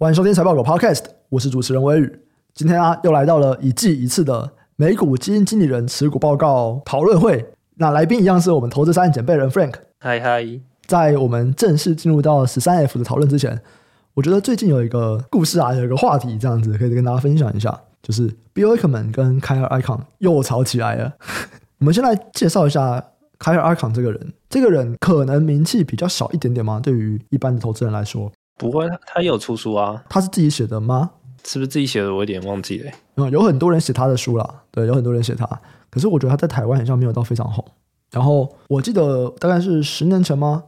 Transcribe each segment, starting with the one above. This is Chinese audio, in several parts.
欢迎收听财报狗 Podcast，我是主持人威宇。今天啊，又来到了一季一次的美股基金经理人持股报告讨论会。那来宾一样是我们投资三件准备人 Frank。嗨嗨，在我们正式进入到十三 F 的讨论之前，我觉得最近有一个故事啊，有一个话题，这样子可以跟大家分享一下，就是 Bill Ackman 跟凯尔·艾康又吵起来了。我们先来介绍一下凯尔·艾康这个人。这个人可能名气比较小一点点吗？对于一般的投资人来说。不会，他也有出书啊。他是自己写的吗？是不是自己写的？我有点忘记了。嗯，有很多人写他的书啦。对，有很多人写他。可是我觉得他在台湾好像没有到非常红。然后我记得大概是十年前吗？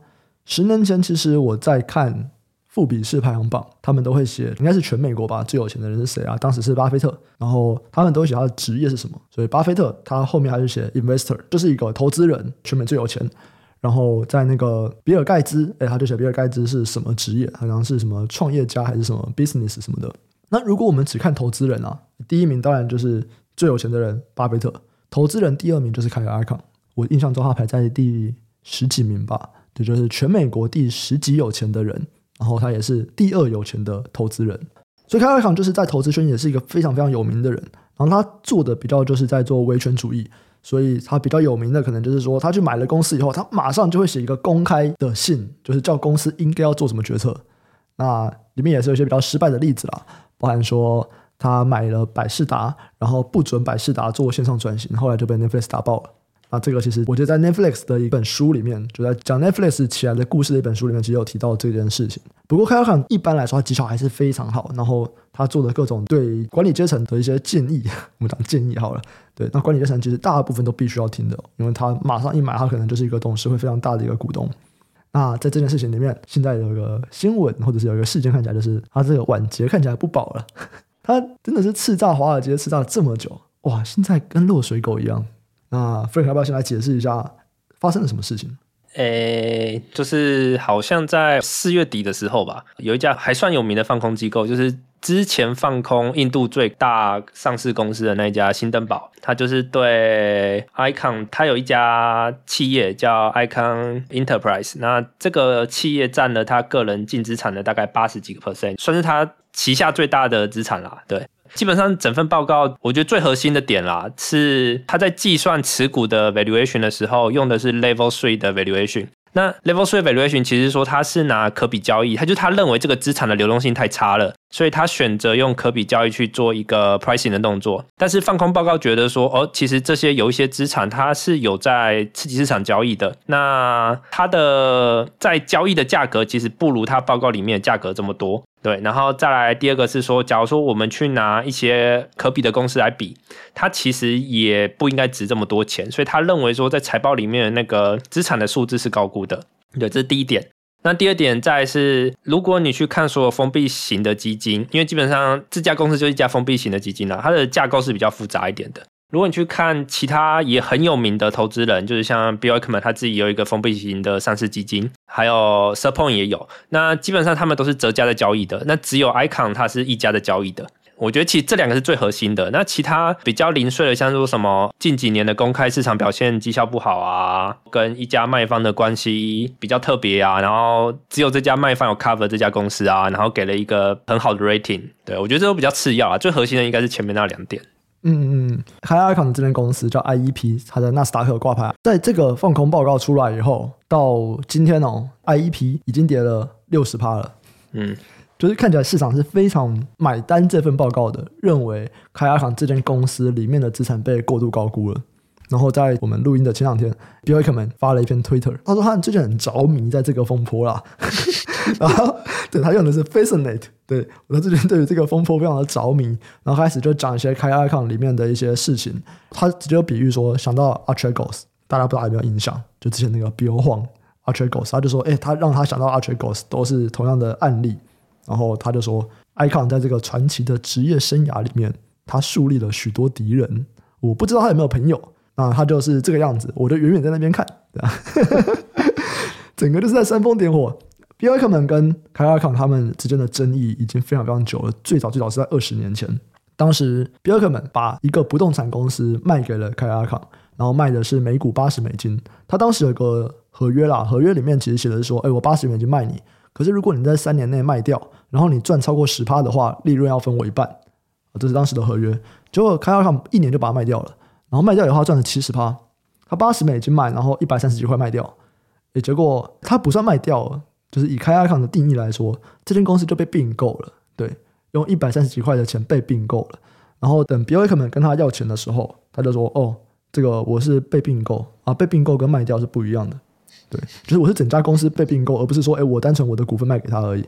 十年前其实我在看富比士排行榜，他们都会写，应该是全美国吧，最有钱的人是谁啊？当时是巴菲特。然后他们都会写他的职业是什么。所以巴菲特他后面还是写 investor，就是一个投资人，全美最有钱。然后在那个比尔盖茨，哎，他就写比尔盖茨是什么职业？好像是什么创业家还是什么 business 什么的。那如果我们只看投资人啊，第一名当然就是最有钱的人巴菲特。投资人第二名就是凯尔艾康，我印象中他排在第十几名吧，这就，是全美国第十几有钱的人。然后他也是第二有钱的投资人，所以凯尔艾康就是在投资圈也是一个非常非常有名的人。然后他做的比较就是在做维权主义。所以他比较有名的可能就是说，他去买了公司以后，他马上就会写一个公开的信，就是叫公司应该要做什么决策。那里面也是有一些比较失败的例子啦，包含说他买了百事达，然后不准百事达做线上转型，后来就被 Netflix 打爆了。那这个其实我觉得在 Netflix 的一本书里面，就在讲 Netflix 起来的故事的一本书里面，其实有提到这件事情。不过凯尔康一般来说，他技巧还是非常好，然后他做的各种对管理阶层的一些建议，我们讲建议好了。对，那管理阶层其实大部分都必须要听的，因为他马上一买，他可能就是一个董事会非常大的一个股东。那在这件事情里面，现在有一个新闻或者是有一个事件看起来就是他这个晚节看起来不保了，他真的是叱咤华尔街叱咤了这么久，哇，现在跟落水狗一样。那 Frank 要不要先来解释一下发生了什么事情？诶，就是好像在四月底的时候吧，有一家还算有名的放空机构，就是之前放空印度最大上市公司的那一家新登堡，他就是对 Icon，他有一家企业叫 Icon Enterprise，那这个企业占了他个人净资产的大概八十几个 percent，算是他旗下最大的资产啦，对。基本上整份报告，我觉得最核心的点啦，是他在计算持股的 valuation 的时候，用的是 level three 的 valuation。那 level three valuation 其实说他是拿可比交易，他就他认为这个资产的流动性太差了，所以他选择用可比交易去做一个 pricing 的动作。但是放空报告觉得说，哦，其实这些有一些资产它是有在刺激市场交易的，那它的在交易的价格其实不如它报告里面的价格这么多。对，然后再来第二个是说，假如说我们去拿一些可比的公司来比，它其实也不应该值这么多钱，所以他认为说，在财报里面的那个资产的数字是高估的。对，这是第一点。那第二点再是，如果你去看所有封闭型的基金，因为基本上这家公司就是一家封闭型的基金啦，它的架构是比较复杂一点的。如果你去看其他也很有名的投资人，就是像 Bill Ackman 他自己有一个封闭型的上市基金，还有 Serpong 也有，那基本上他们都是折价的交易的，那只有 Icon 它是一家的交易的。我觉得其实这两个是最核心的，那其他比较零碎的，像说什么近几年的公开市场表现绩效不好啊，跟一家卖方的关系比较特别啊，然后只有这家卖方有 cover 这家公司啊，然后给了一个很好的 rating，对，我觉得这都比较次要啊，最核心的应该是前面那两点。嗯嗯，凯尔艾康的这间公司叫 IEP，它的纳斯达克挂牌，在这个放空报告出来以后，到今天哦，IEP 已经跌了六十趴了。嗯，就是看起来市场是非常买单这份报告的，认为凯尔艾康这间公司里面的资产被过度高估了。然后在我们录音的前两天，Bill Ackman 发了一篇 Twitter，他说他最近很着迷在这个风波啦。然后对他用的是 Fascinate，对我最近对于这个风波非常的着迷。然后开始就讲一些凯尔 Icahn 里面的一些事情。他直接比喻说，想到 Archegos，大家不知道有没有印象？就之前那个 Bill Huang Archegos，他就说，哎，他让他想到 Archegos 都是同样的案例。然后他就说，Icahn 在这个传奇的职业生涯里面，他树立了许多敌人。我不知道他有没有朋友。那，他就是这个样子，我就远远在那边看，对吧？整个就是在煽风点火。Bill Ackman 跟凯尔康他们之间的争议已经非常非常久了，最早最早是在二十年前，当时 Bill Ackman 把一个不动产公司卖给了凯尔康，然后卖的是每股八十美金。他当时有个合约啦，合约里面其实写的是说，哎，我八十美金卖你，可是如果你在三年内卖掉，然后你赚超过十趴的话，利润要分我一半。这是当时的合约。结果开发商一年就把它卖掉了，然后卖掉以后赚了七十趴，他八十美金卖，然后一百三十几块卖掉。也，结果他不算卖掉了，就是以开发商的定义来说，这间公司就被并购了。对，用一百三十几块的钱被并购了。然后等 Bill Ackman 跟他要钱的时候，他就说：“哦，这个我是被并购啊，被并购跟卖掉是不一样的。”对，就是我是整家公司被并购，而不是说，哎，我单纯我的股份卖给他而已。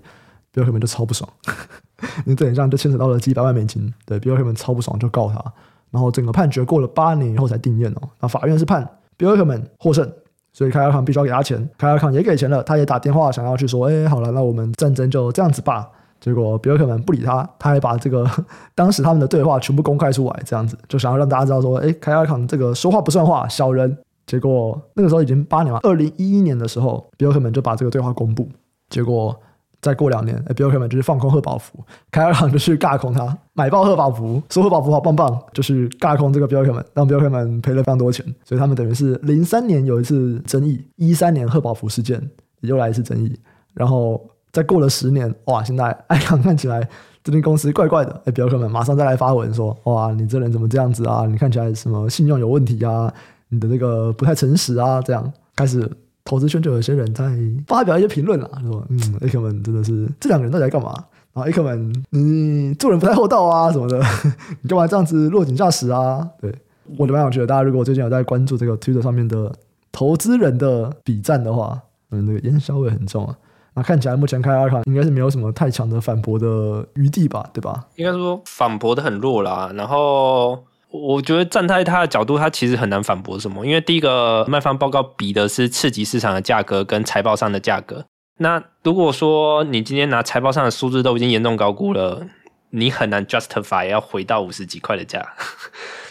Bill Ackman 就超不爽，你这样就牵扯到了几百万美金。对，Bill Ackman 超不爽，就告他。然后整个判决过了八年以后才定谳哦。那法院是判 Bill Ackman 获胜，所以凯尔康必须要给他钱。凯尔康也给钱了，他也打电话想要去说，哎，好了，那我们战争就这样子吧。结果 Bill Ackman 不理他，他还把这个 当时他们的对话全部公开出来，这样子就想要让大家知道说，哎，凯尔康这个说话不算话，小人。结果那个时候已经八年了，二零一一年的时候，Bill Ackman 就把这个对话公布。结果再过两年，Bill Ackman 就是放空贺宝福，凯尔康就去尬空他，买爆贺宝福，说贺宝福好棒棒，就是尬空这个 Bill Ackman，让 Bill Ackman 赔了非常多钱。所以他们等于是零三年有一次争议，一三年贺宝福事件又来一次争议，然后再过了十年，哇，现在艾康看起来这间公司怪怪的，哎，Bill Ackman 马上再来发文说，哇，你这人怎么这样子啊？你看起来什么信用有问题啊？你的那个不太诚实啊，这样开始投资圈就有些人在发表一些评论了，说嗯，Ackman 真的是这两个人到底在干嘛？然后 Ackman 你做人不太厚道啊什么的，你干嘛这样子落井下石啊？对，我就蛮想觉得，大家如果最近有在关注这个 Twitter 上面的投资人的笔战的话，嗯，那个烟硝味很重啊。那看起来目前开发卡应该是没有什么太强的反驳的余地吧，对吧？应该说反驳的很弱啦，然后。我觉得站在他的角度，他其实很难反驳什么，因为第一个卖方报告比的是次级市场的价格跟财报上的价格。那如果说你今天拿财报上的数字都已经严重高估了，你很难 justify 要回到五十几块的价。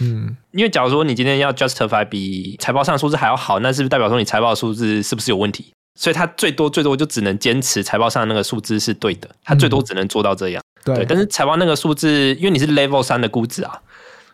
嗯，因为假如说你今天要 justify 比财报上的数字还要好，那是不是代表说你财报数字是不是有问题？所以他最多最多就只能坚持财报上的那个数字是对的，他最多只能做到这样。对，但是财报那个数字，因为你是 level 三的估值啊。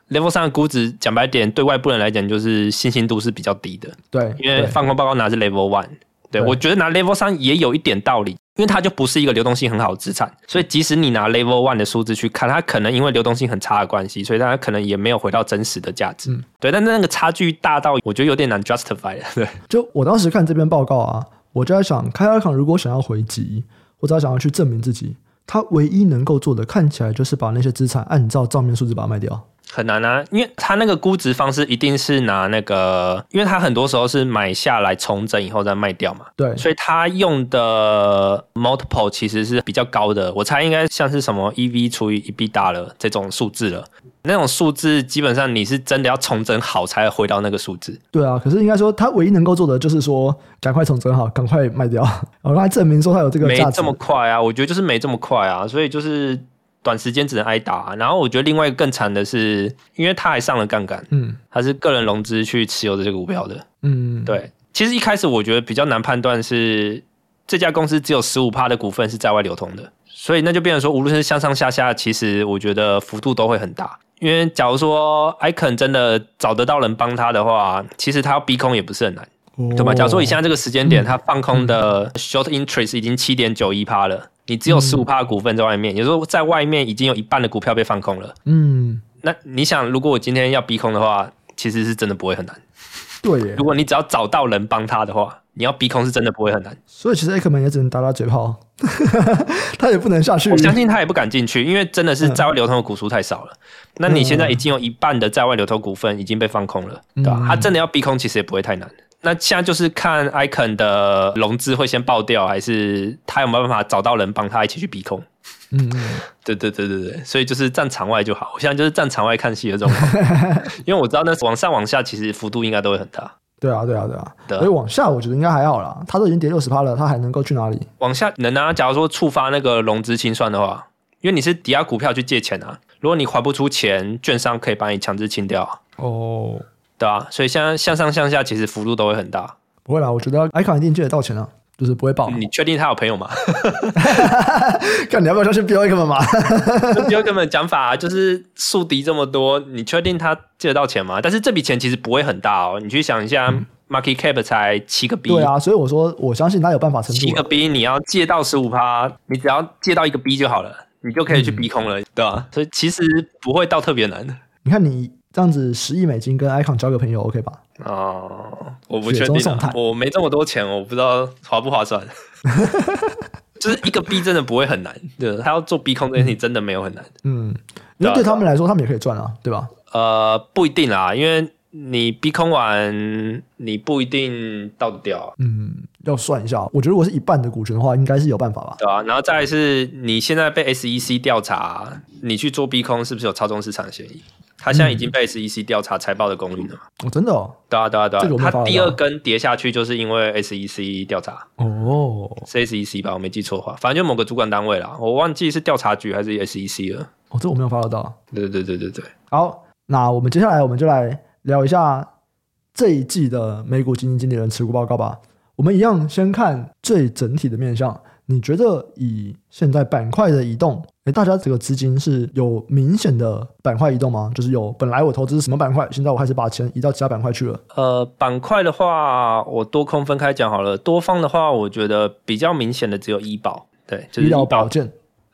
Level 3的估值，讲白点，对外部人来讲就是信心度是比较低的。对，因为放空报告拿是 Level One，对，对我觉得拿 Level 3也有一点道理，因为它就不是一个流动性很好的资产，所以即使你拿 Level One 的数字去看，它可能因为流动性很差的关系，所以它可能也没有回到真实的价值。嗯，对，但是那个差距大到我觉得有点难 justify 了。对，就我当时看这篇报告啊，我就在想，开发商如果想要回击，或者想要去证明自己，他唯一能够做的，看起来就是把那些资产按照账面数字把它卖掉。很难啊，因为他那个估值方式一定是拿那个，因为他很多时候是买下来重整以后再卖掉嘛，对，所以他用的 multiple 其实是比较高的，我猜应该像是什么 EV 除以 EBITDA 了这种数字了，那种数字基本上你是真的要重整好才回到那个数字。对啊，可是应该说他唯一能够做的就是说赶快重整好，赶快卖掉，然后他证明说他有这个。没这么快啊，我觉得就是没这么快啊，所以就是。短时间只能挨打，啊，然后我觉得另外一个更惨的是，因为他还上了杠杆，嗯，他是个人融资去持有的这个股票的，嗯，对。其实一开始我觉得比较难判断是这家公司只有十五趴的股份是在外流通的，所以那就变成说，无论是上上下下，其实我觉得幅度都会很大。因为假如说 Icon 真的找得到人帮他的话，其实他要逼空也不是很难，哦，对吧？假如说以现在这个时间点，嗯，他放空的 short interest 已经七点九一趴了。你只有十五趴的股份在外面，也就是说在外面已经有一半的股票被放空了。嗯，那你想，如果我今天要逼空的话，其实是真的不会很难。对耶，如果你只要找到人帮他的话，你要逼空是真的不会很难。所以其实艾克门也只能打打嘴炮，他也不能下去。我相信他也不敢进去，因为真的是在外流通的股数太少了。嗯。那你现在已经有一半的在外流通股份已经被放空了，对吧？嗯。他真的要逼空，其实也不会太难。那现在就是看 Icon 的融资会先爆掉，还是他有没有办法找到人帮他一起去逼空？嗯，对对对对对，所以就是站场外就好。我现在就是站场外看戏的这种，因为我知道那往上往下其实幅度应该都会很大。对啊对啊对啊，所以往下我觉得应该还好啦。它都已经跌六十趴了，它还能够去哪里？往下能啊？假如说触发那个融资清算的话，因为你是抵押股票去借钱啊，如果你还不出钱，券商可以把你强制清掉。哦。对啊，所以像向上向下，其实幅度都会很大。不会啦，我觉得 icon 一定借得到钱啊，就是不会爆。你确定他有朋友吗？看你要不要相信 Bill Ackman 嘛？Bill Ackman 讲法就是宿敌这么多，你确定他借得到钱吗？但是这笔钱其实不会很大哦。你去想一下，market cap 才七个 B。对啊，所以我说我相信他有办法撑住。七个 B 你要借到十五趴，你只要借到一个 B 就好了，你就可以去逼空了，嗯、对吧、啊？所以其实不会到特别难。你看你这样子十亿美金跟 Icon 交个朋友 OK 吧？哦，我不确定、啊，我没这么多钱，我不知道划不划算。就是一个 B 真的不会很难，对，他要做逼空这件事情真的没有很难。嗯，因为对他们来说，他们也可以赚啊，对吧？呃，不一定啦，因为你逼空完，你不一定倒得掉啊。嗯，要算一下，我觉得如果是一半的股权的话，应该是有办法吧？对啊，然后再来是你现在被 SEC 调查，你去做逼空是不是有操纵市场的嫌疑？他现在已经被 SEC 调查财报的功率了嘛？哦，真的哦？对啊，对啊，对啊。他第二根跌下去，就是因为 SEC 调查。哦，是 SEC 吧？我没记错的话，反正就某个主管单位啦，我忘记是调查局还是 SEC 了。哦，这我没有 follow 到。对对对对对。好，那我们接下来我们就来聊一下这一季的美股基金经理人持股报告吧。我们一样先看最整体的面向。你觉得以现在板块的移动，诶，大家这个资金是有明显的板块移动吗？就是有本来我投资什么板块，现在我开始把钱移到其他板块去了。呃，板块的话，我多空分开讲好了。多方的话，我觉得比较明显的只有医保，对，就是医疗保健、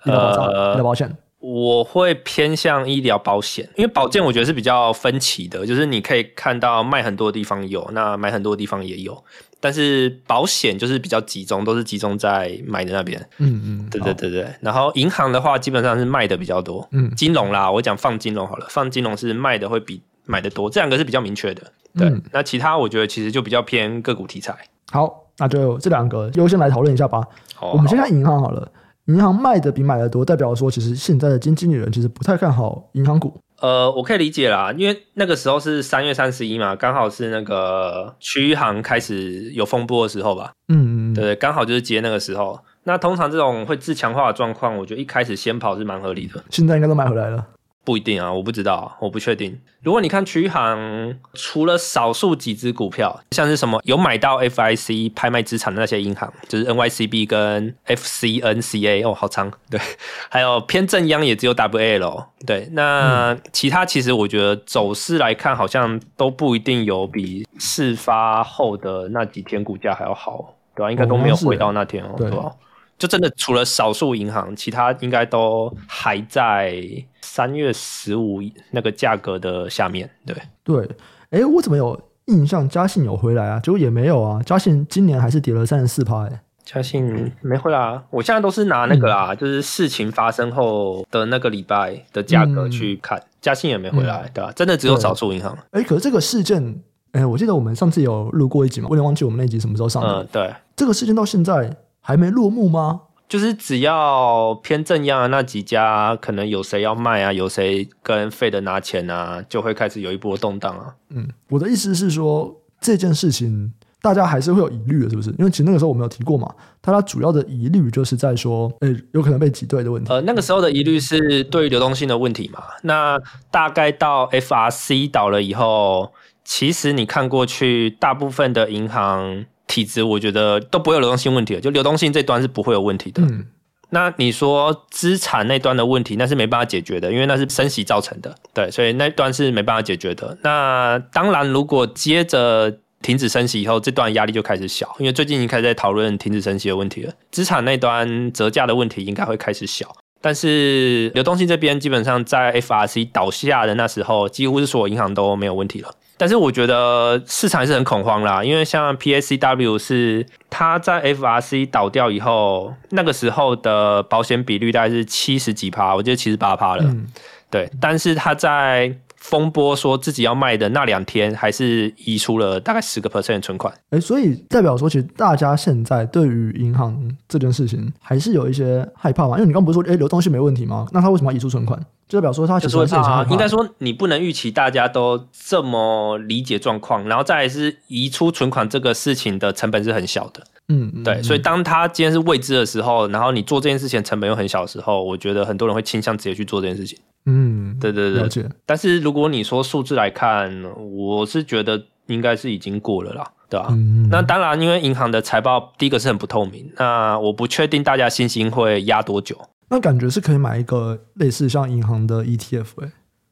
医疗保障、医疗保险。我会偏向医疗保险，因为保健我觉得是比较分歧的，就是你可以看到卖很多的地方有，那买很多的地方也有。但是保险就是比较集中，都是集中在买的那边。嗯嗯，对对对对。然后银行的话，基本上是卖的比较多。嗯，金融啦，我讲放金融好了，放金融是卖的会比买的多，这两个是比较明确的。对，嗯、那其他我觉得其实就比较偏个股题材。好，那就这两个优先来讨论一下吧。好，我们先看银行好了。银行卖的比买的多，代表说其实现在的基金经理人其实不太看好银行股。呃，我可以理解啦，因为那个时候是三月三十一嘛，刚好是那个区行开始有风波的时候吧。嗯嗯，对，刚好就是接那个时候。那通常这种会自强化的状况，我觉得一开始先跑是蛮合理的。现在应该都买回来了。不一定啊，我不知道，我不确定。如果你看区行，除了少数几只股票，像是什么有买到 FIC 拍卖资产的那些银行，就是 NYCB 跟 FCNCA 哦，好长，对，还有偏正央也只有 WAL，对，那其他其实我觉得走势来看，好像都不一定有比事发后的那几天股价还要好，对吧？应该都没有回到那天哦，对吧？就真的除了少数银行，其他应该都还在三月十五那个价格的下面。对对，哎，我怎么有印象嘉信有回来啊？结果也没有啊。嘉信今年还是跌了三十四趴。哎，嘉信没回来啊。我现在都是拿那个啦，嗯、就是事情发生后的那个礼拜的价格去看。嘉、嗯、信也没回来，嗯、对吧？真的只有少数银行。哎，可是这个事件，哎，我记得我们上次有录过一集嘛，我有点忘记我们那集什么时候上的。嗯，对，这个事件到现在。还没落幕吗？就是只要偏正央的那几家，可能有谁要卖啊，有谁跟 Fed 拿钱啊，就会开始有一波动荡啊。嗯，我的意思是说，这件事情大家还是会有疑虑的，是不是？因为其实那个时候我们有提过嘛，它主要的疑虑就是在说，诶，有可能被挤兑的问题。呃，那个时候的疑虑是对于流动性的问题嘛。那大概到 FRC 倒了以后，其实你看过去，大部分的银行。体质我觉得都不会有流动性问题了，就流动性这端是不会有问题的。嗯，那你说资产那端的问题，那是没办法解决的，因为那是升息造成的。对，所以那端是没办法解决的。那当然，如果接着停止升息以后，这段压力就开始小，因为最近已经开始在讨论停止升息的问题了。资产那端折价的问题应该会开始小，但是流动性这边基本上在 FRC 倒下的那时候，几乎是所有银行都没有问题了。但是我觉得市场还是很恐慌啦，因为像 PACW 是它在 FRC 倒掉以后，那个时候的保险比率大概是七十几趴，我记得七十八趴了。嗯、对，但是它在风波说自己要卖的那两天，还是移出了大概十个 percent 的存款。哎、欸，所以代表说，其实大家现在对于银行这件事情还是有一些害怕嘛？因为你刚不是说，哎、欸，流动性没问题吗？那他为什么要移出存款？就代表说他其实是啊，应该说你不能预期大家都这么理解状况，然后再来是移出存款这个事情的成本是很小的。嗯，嗯，对，所以当他今天是未知的时候，然后你做这件事情成本又很小的时候，我觉得很多人会倾向直接去做这件事情。嗯，对对对。了解。但是如果你说数字来看，我是觉得应该是已经过了啦，对吧？嗯。那当然，因为银行的财报第一个是很不透明，那我不确定大家信心会压多久。那感觉是可以买一个类似像银行的 ETF 哎、欸，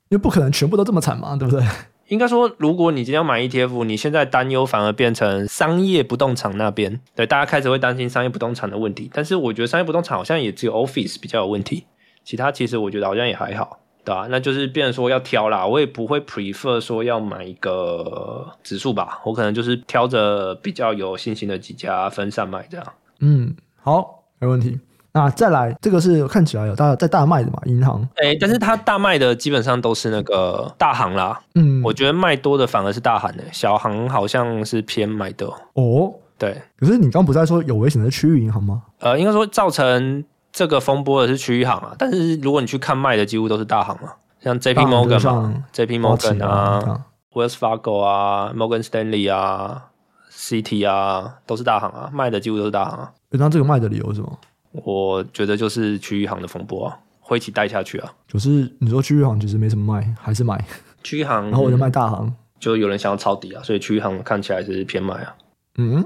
因为不可能全部都这么惨嘛，对不对？应该说，如果你今天要买 ETF，你现在担忧反而变成商业不动产那边，对，大家开始会担心商业不动产的问题。但是我觉得商业不动产好像也只有 Office 比较有问题，其他其实我觉得好像也还好，对吧？那就是变成说要挑啦，我也不会 prefer 说要买一个指数吧，我可能就是挑着比较有信心的几家分散买这样。嗯，好，没问题。那再来，这个是看起来有大在大卖的嘛，银行。哎、欸，但是它大卖的基本上都是那个大行啦。嗯，我觉得卖多的反而是大行的，小行好像是偏卖的。哦，对。可是你刚不是在说有危险的区域银行吗？呃，应该说造成这个风波的是区域行啊。但是如果你去看卖的，几乎都是大行嘛，像 J P Morgan 嘛，J P Morgan 啊，Wells Fargo 啊，Morgan Stanley 啊，Citi 啊，都是大行啊，卖的几乎都是大行啊。那这个卖的理由是什么？我觉得就是区域行的风波啊，会一起带下去啊。就是你说区域行其实没什么卖，还是买区域行，然后我就卖大行，就有人想要抄底啊，所以区域行看起来是偏卖啊。嗯，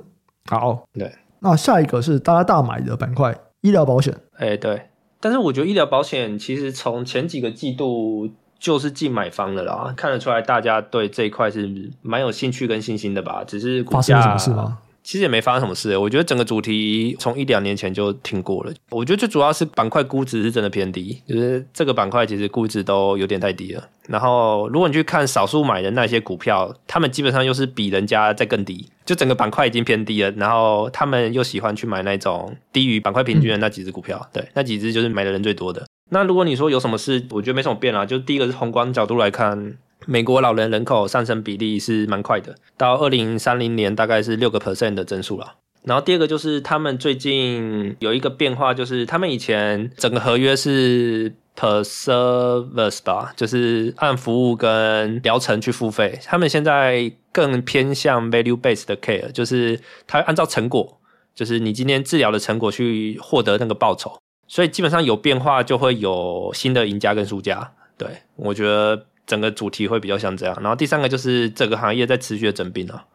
好，对。那下一个是大家大买的板块，医疗保险。哎、欸，对。但是我觉得医疗保险其实从前几个季度就是进买方的啦，看得出来大家对这一块是蛮有兴趣跟信心的吧？只是股价发生了什么事吗？其实也没发生什么事，我觉得整个主题从一两年前就听过了。我觉得最主要是板块估值是真的偏低，就是这个板块其实估值都有点太低了。然后如果你去看少数买的那些股票，他们基本上又是比人家在更低，就整个板块已经偏低了。然后他们又喜欢去买那种低于板块平均的那几只股票，对，那几只就是买的人最多的。那如果你说有什么事，我觉得没什么变啦。就第一个是宏观角度来看。美国老人人口上升比例是蛮快的，到二零三零年大概是六个 percent 的增速了。然后第二个就是他们最近有一个变化，就是他们以前整个合约是 per service 吧，就是按服务跟疗程去付费。他们现在更偏向 value based 的 care，就是他按照成果，就是你今天治疗的成果去获得那个报酬。所以基本上有变化就会有新的赢家跟输家。对，我觉得。整个主题会比较像这样，然后第三个就是这个行业在持续的整并啊，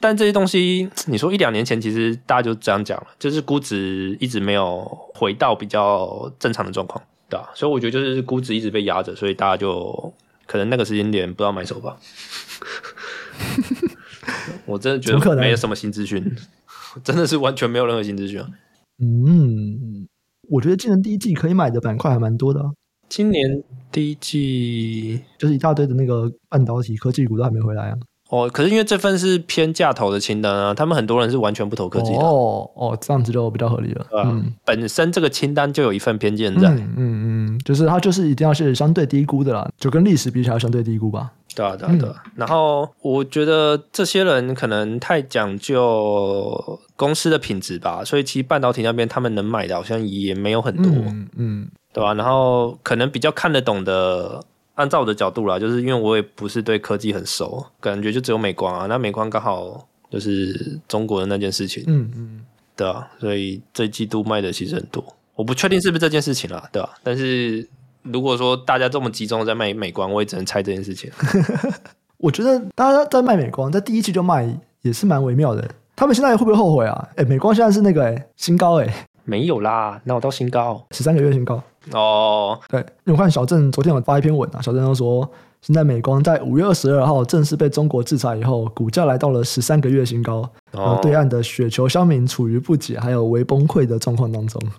但这些东西你说一两年前其实大家就这样讲了，就是估值一直没有回到比较正常的状况，对吧？所以我觉得就是估值一直被压着，所以大家就可能那个时间点不知道买手吧。我真的觉得没有什么新资讯，真的是完全没有任何新资讯啊。嗯，我觉得今年第一季可以买的板块还蛮多的啊。今年第一季就是一大堆的那个半导体科技股都还没回来啊。哦，可是因为这份是偏价投的清单啊，他们很多人是完全不投科技的。哦哦，这样子就比较合理了。啊，嗯，本身这个清单就有一份偏见在。嗯嗯嗯，就是它就是一定要是相对低估的啦，就跟历史比起来相对低估吧。对啊对啊对啊。嗯，然后我觉得这些人可能太讲究公司的品质吧，所以其实半导体那边他们能买的好像也没有很多。嗯。嗯对吧？然后可能比较看得懂的，按照我的角度啦，就是因为我也不是对科技很熟，感觉就只有美光啊。那美光刚好就是中国的那件事情，嗯嗯，对啊，所以这季度卖的其实很多，我不确定是不是这件事情啦，对吧？但是如果说大家这么集中在卖美光，我也只能猜这件事情。我觉得大家在卖美光，在第一季就卖也是蛮微妙的。他们现在会不会后悔啊？哎，美光现在是那个哎新高哎，没有啦，那我到新高十三个月新高。哦，对，因为我看小郑昨天有发一篇文啊，小郑都说，现在美光在五月二十二号正式被中国制裁以后，股价来到了十三个月新高，然后对岸的雪球乡民处于不解还有微崩溃的状况当中。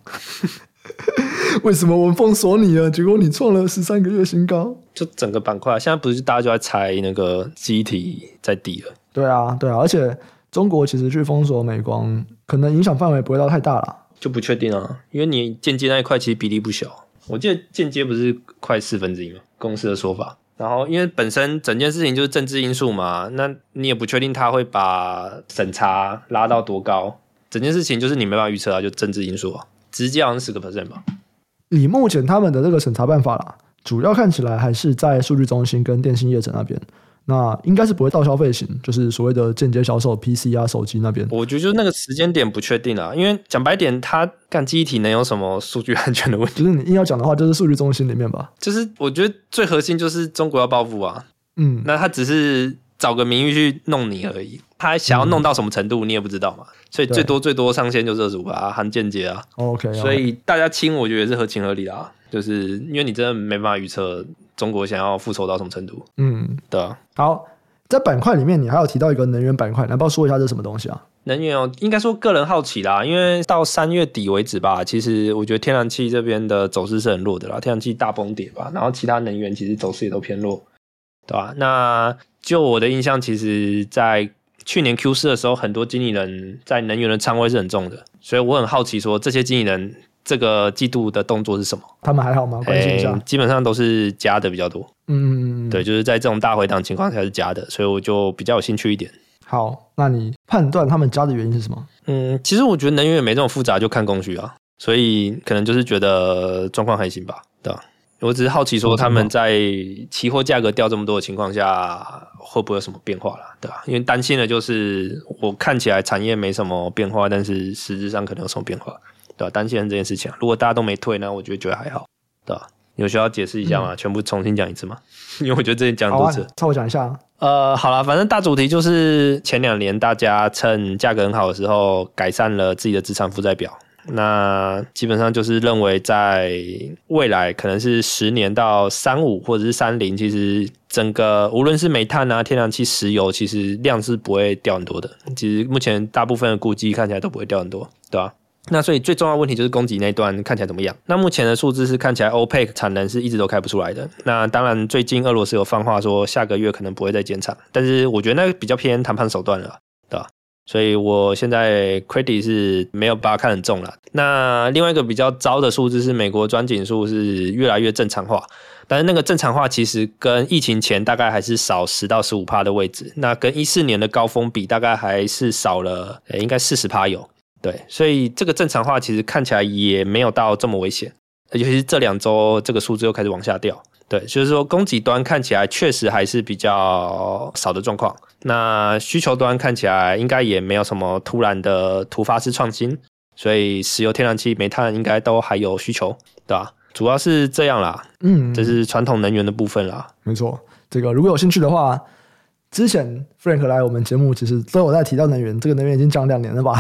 为什么我们封锁你了？结果你创了十三个月新高？就整个板块现在不是大家就在猜那个记忆体在底了？对啊，对啊，而且中国其实去封锁美光，可能影响范围不会到太大了。就不确定啊，因为你间接那一块其实比例不小，我记得间接不是快四分之一吗？公司的说法。然后因为本身整件事情就是政治因素嘛，那你也不确定他会把审查拉到多高，整件事情就是你没办法预测啊，就政治因素啊，直接好像十个 percent 吧。以目前他们的这个审查办法啦，主要看起来还是在数据中心跟电信业者那边。那应该是不会到消费型，就是所谓的间接销售 PC 啊、手机那边。我觉得就是那个时间点不确定啊，因为讲白点，它干记忆体能有什么数据安全的问题？就是你硬要讲的话，就是数据中心里面吧。就是我觉得最核心就是中国要报复啊，嗯，那他只是找个名誉去弄你而已，他想要弄到什么程度你也不知道嘛，所以最多最多上限就是二十五啊，含间接啊。OK，所以大家亲，我觉得也是合情合理的啊，就是因为你真的没办法预测。中国想要复仇到什么程度。嗯，对啊。好，在板块里面，你还有提到一个能源板块，来不要说一下这是什么东西啊？能源哦，应该说个人好奇啦，因为到三月底为止吧，其实我觉得天然气这边的走势是很弱的啦，天然气大崩跌吧，然后其他能源其实走势也都偏弱，对吧？那就我的印象，其实，在去年 Q 四的时候，很多经理人在能源的仓位是很重的，所以我很好奇，说这些经理人这个季度的动作是什么？他们还好吗？关心一下。欸，基本上都是加的比较多，嗯，对，就是在这种大回档情况下是加的，所以我就比较有兴趣一点。好，那你判断他们加的原因是什么？嗯，其实我觉得能源也没这么复杂，就看供需啊，所以可能就是觉得状况还行吧，对吧？我只是好奇说他们在期货价格掉这么多的情况下，会不会有什么变化啦，对吧？因为担心的就是我看起来产业没什么变化，但是实质上可能有什么变化，对吧？担心这件事情，如果大家都没退呢，我觉得觉得还好，对吧？有需要解释一下吗？嗯、全部重新讲一次吗？因为我觉得这前讲多次，稍微讲一下。呃，好了，反正大主题就是前两年大家趁价格很好的时候改善了自己的资产负债表，那基本上就是认为在未来可能是十年到三五或者是三零，其实整个无论是煤炭啊、天然气、石油，其实量是不会掉很多的。其实目前大部分的估计看起来都不会掉很多，对吧？那所以最重要的问题就是供给那段看起来怎么样？那目前的数字是看起来 OPEC 产能是一直都开不出来的。那当然最近俄罗斯有放话说下个月可能不会再减产，但是我觉得那个比较偏谈判手段了，对吧？所以我现在 credit 是没有把它看很重了。那另外一个比较糟的数字是美国钻井数是越来越正常化，但是那个正常化其实跟疫情前大概还是少十到十五趴的位置，那跟一四年的高峰比大概还是少了，欸、应该四十趴有。对，所以这个正常化其实看起来也没有到这么危险，尤其是这两周这个数字又开始往下掉。对，就是说供给端看起来确实还是比较少的状况，那需求端看起来应该也没有什么突然的突发式创新，所以石油、天然气、煤炭应该都还有需求，对吧？主要是这样啦，嗯，这是传统能源的部分啦。没错，这个如果有兴趣的话。之前 Frank 来我们节目，其实都有在提到能源，这个能源已经讲两年了吧？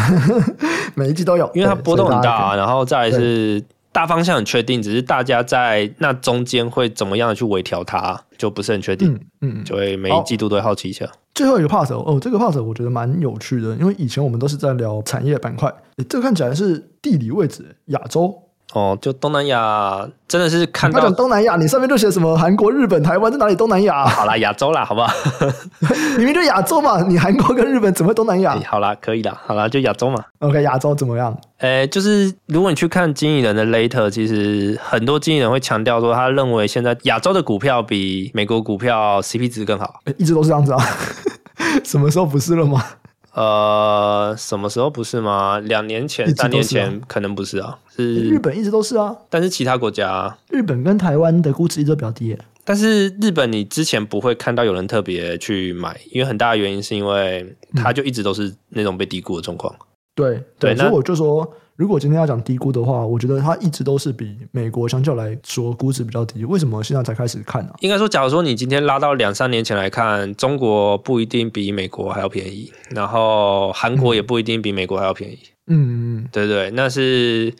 每一季都有，因为它波动很大啊。然后再来是大方向很确定，只是大家在那中间会怎么样的去微调它，就不是很确定。嗯，嗯就会每一季度都会好奇一下。最后一个 part 哦，这个 part 我觉得蛮有趣的，因为以前我们都是在聊产业板块，这个看起来是地理位置，亚洲。哦，就东南亚真的是看到东南亚，你上面就写什么韩国、日本、台湾在哪里？东南亚，好啦，亚洲啦，好不好？明明就亚洲嘛，你韩国跟日本怎么会东南亚？好啦，可以啦，好啦，就亚洲嘛。OK，亚洲怎么样？诶，就是如果你去看经理人的 Later，其实很多经理人会强调说，他认为现在亚洲的股票比美国股票 CP 值更好。一直都是这样子啊？什么时候不是了吗？呃，什么时候不是吗？两年前、三年前可能不是啊，是日本一直都是啊。但是其他国家，日本跟台湾的估值一直都比较低。但是日本你之前不会看到有人特别去买，因为很大的原因是因为它就一直都是那种被低估的状况。对、嗯、对，所以我就说。如果今天要讲低估的话，我觉得它一直都是比美国相较来说估值比较低。为什么现在才开始看呢、啊？应该说，假如说你今天拉到两三年前来看，中国不一定比美国还要便宜，然后韩国也不一定比美国还要便宜。嗯嗯，对对，那是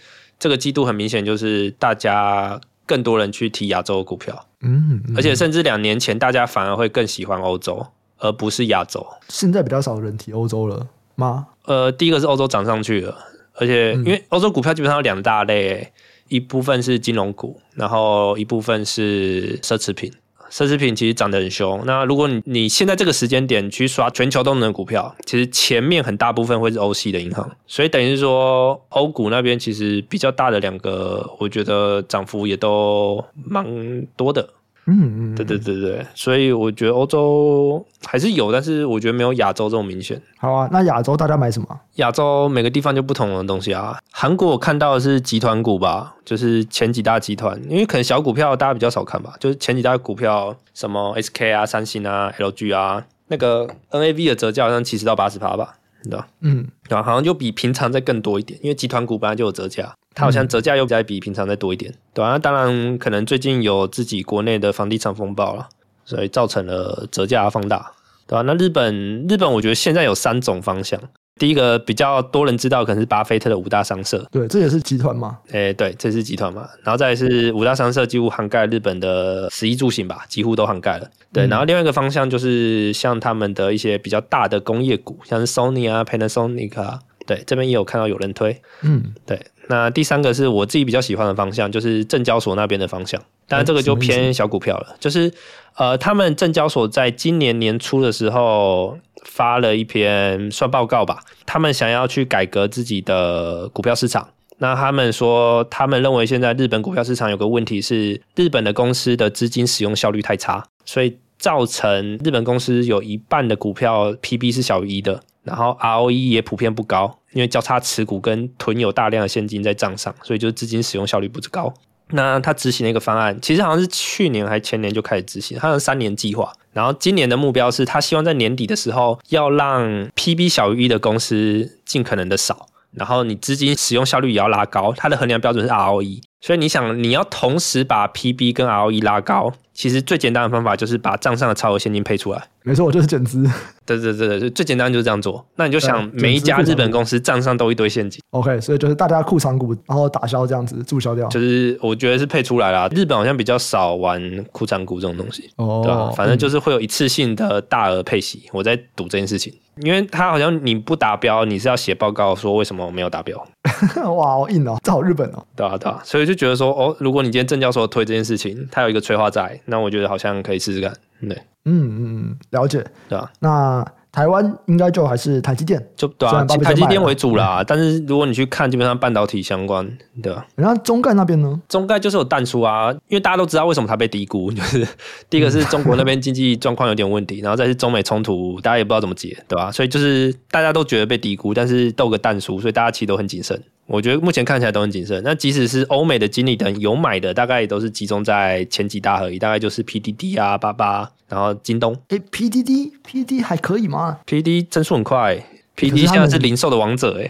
这个季度很明显就是大家更多人去提亚洲股票。嗯，嗯，而且甚至两年前大家反而会更喜欢欧洲，而不是亚洲。现在比较少人提欧洲了吗？呃，第一个是欧洲涨上去了。而且，因为欧洲股票基本上有两大类，一部分是金融股，然后一部分是奢侈品。奢侈品其实涨得很凶。那如果你你现在这个时间点去刷全球动能股票，其实前面很大部分会是欧系的银行，所以等于是说欧股那边其实比较大的两个，我觉得涨幅也都蛮多的。嗯嗯，对对对对，所以我觉得欧洲还是有，但是我觉得没有亚洲这么明显。好啊，那亚洲大家买什么？亚洲每个地方就不同的东西啊。韩国我看到的是集团股吧，就是前几大集团，因为可能小股票大家比较少看吧，就是前几大股票，什么 SK 啊、三星啊、LG 啊，那个 NAV 的折价好像七十到八十趴吧。对吧？嗯，对吧？好像就比平常再更多一点，因为集团股本来就有折价，它好像折价又再比平常再多一点，对吧？那当然可能最近有自己国内的房地产风暴了，所以造成了折价放大，对吧？那日本，日本我觉得现在有三种方向，第一个比较多人知道，可能是巴菲特的五大商社。对，这也是集团嘛？诶、欸，对，这是集团嘛。然后再来是五大商社，几乎涵盖日本的食衣住行吧，几乎都涵盖了。对，然后另外一个方向就是像他们的一些比较大的工业股，像是 Sony 啊、Panasonic 啊，对，这边也有看到有人推。嗯，对。那第三个是我自己比较喜欢的方向，就是证交所那边的方向。当然，这个就偏小股票了。就是呃，他们证交所在今年年初的时候发了一篇算报告吧，他们想要去改革自己的股票市场。那他们说，他们认为现在日本股票市场有个问题是，日本的公司的资金使用效率太差，所以造成日本公司有一半的股票 PB 是小于一的。然后 ROE 也普遍不高，因为交叉持股跟囤有大量的现金在账上，所以就是资金使用效率不是高。那他执行了一个方案，其实好像是去年还前年就开始执行，他的三年计划。然后今年的目标是他希望在年底的时候要让 PB 小于一的公司尽可能的少，然后你资金使用效率也要拉高，它的衡量标准是 ROE。所以你想，你要同时把 PB 跟 ROE 拉高，其实最简单的方法就是把账上的超额现金配出来。没错，我就是减资。对对对对，最简单就是这样做。那你就想，每一家日本公司账上都一堆现金。OK，所以就是大家库藏股，然后打消这样子，注销掉。就是我觉得是配出来啦。日本好像比较少玩库藏股这种东西。哦。对吧？反正就是会有一次性的大额配息。我在赌这件事情，因为他好像你不达标，你是要写报告说为什么我没有达标。哇，好硬哦，这好日本哦。对啊，对啊，所以就觉得说，哦，如果你今天证交所推这件事情，它有一个催化在，那我觉得好像可以试试看。对，嗯嗯，了解，对吧？那。台湾应该就还是台积电，就对啊，台积电为主啦。但是如果你去看，基本上半导体相关，对吧？然后中概那边呢？中概就是有淡出啊，因为大家都知道为什么它被低估，就是第一个是中国那边经济状况有点问题，然后再是中美冲突，大家也不知道怎么解，对吧？所以就是大家都觉得被低估，但是斗个淡出，所以大家其实都很谨慎。我觉得目前看起来都很谨慎。那即使是欧美的经理人有买的，大概也都是集中在前几大而已，大概就是 PDD 啊、八八，然后京东。哎，PDD，PDD 还可以吗？PDD 增速很快，PDD 现在是零售的王者哎。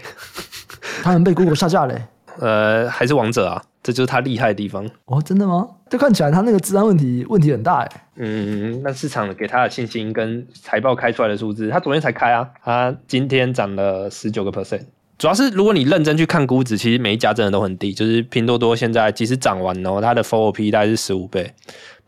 他们被 Google 下架嘞。呃，还是王者啊，这就是他厉害的地方。哦，真的吗？这看起来他那个治安问题问题很大哎。嗯，那市场给他的信心跟财报开出来的数字，他昨天才开啊，他今天涨了十九个 percent。主要是如果你认真去看估值，其实每一家真的都很低。就是拼多多现在即使涨完哦，它的 forward P 大概是十五倍，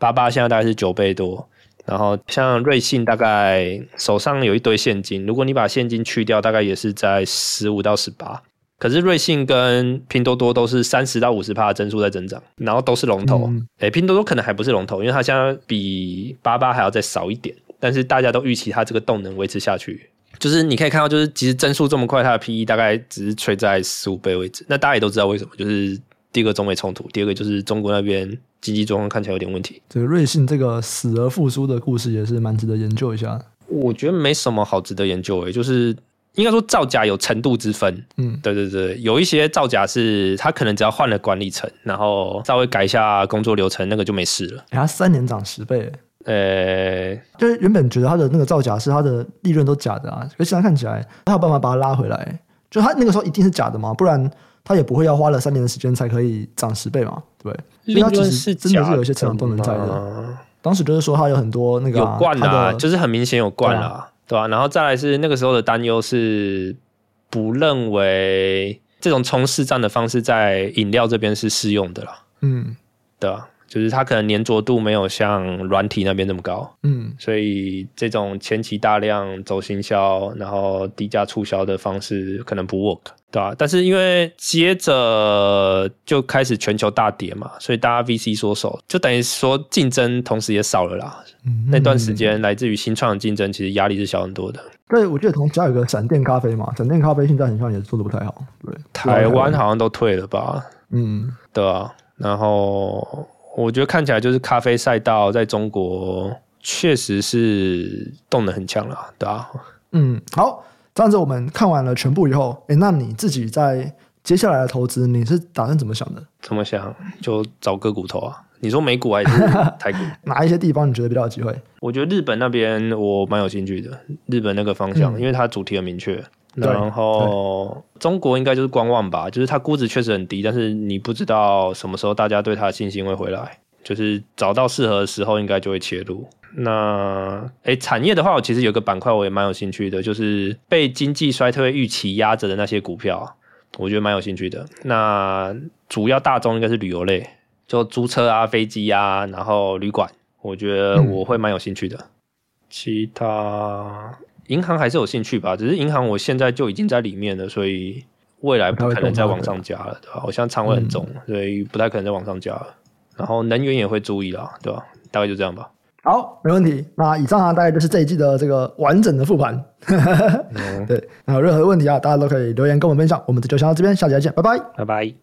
八八现在大概是九倍多。然后像瑞信大概手上有一堆现金，如果你把现金去掉，大概也是在十五到十八。可是瑞信跟拼多多都是三十到五十趴的增速在增长，然后都是龙头。诶、拼多多可能还不是龙头，因为它现在比八八还要再少一点。但是大家都预期它这个动能维持下去。就是你可以看到，就是其实增速这么快，它的 PE 大概只是吹在十五倍位置。那大家也都知道为什么，就是第一个中美冲突，第二个就是中国那边经济状况看起来有点问题。这个瑞信这个死而复苏的故事也是蛮值得研究一下。我觉得没什么好值得研究诶、欸，就是应该说造假有程度之分。嗯，对对对，有一些造假是他可能只要换了管理层，然后稍微改一下工作流程，那个就没事了。欸、他三年涨十倍。呃、欸，就是原本觉得他的那个造假是他的利润都假的啊，可是现在看起来他有办法把它拉回来。就他那个时候一定是假的嘛，不然他也不会要花了三年的时间才可以涨十倍嘛，对不对？利润是真的是有一些成长动能在的。当时就是说他有很多那个、啊、有惯啊，就是很明显有惯啊，对吧、啊？然后再来是那个时候的担忧是不认为这种冲市占的方式在饮料这边是适用的啦，嗯，对吧？就是它可能粘着度没有像软体那边那么高，嗯，所以这种前期大量走行销，然后低价促销的方式可能不 work，对吧？但是因为接着就开始全球大跌嘛，所以大家 VC 缩手，就等于说竞争同时也少了啦。嗯，那段时间来自于新创的竞争，其实压力是小很多的。对，我记得同时还有个闪电咖啡嘛，闪电咖啡现在好像也做的不太好，对，台湾好像都退了吧？嗯，对啊，然后。我觉得看起来就是咖啡赛道在中国确实是动能很强了，对吧？嗯，好，这样子我们看完了全部以后，诶，那你自己在接下来的投资，你是打算怎么想的？怎么想？就找个股头啊？你说美股还是 台股？哪一些地方你觉得比较有机会？我觉得日本那边我蛮有兴趣的，日本那个方向，嗯、因为它主题很明确。然后中国应该就是观望吧，就是它估值确实很低，但是你不知道什么时候大家对它的信心会回来，就是找到适合的时候应该就会切入。那哎，产业的话，我其实有个板块我也蛮有兴趣的，就是被经济衰退预期压着的那些股票，我觉得蛮有兴趣的。那主要大宗应该是旅游类，就租车啊、飞机啊，然后旅馆，我觉得我会蛮有兴趣的。嗯、其他银行还是有兴趣吧，只是银行我现在就已经在里面了，所以未来不可能再往上加了，对吧？我现在仓位很重，所以不太可能再往上加了。然后能源也会注意啦，对吧？大概就这样吧。好，没问题。那以上啊，大概就是这一季的这个完整的复盘。嗯、对，那有任何问题啊，大家都可以留言跟我们分享。我们就先到这边，下期再见，拜拜，拜拜。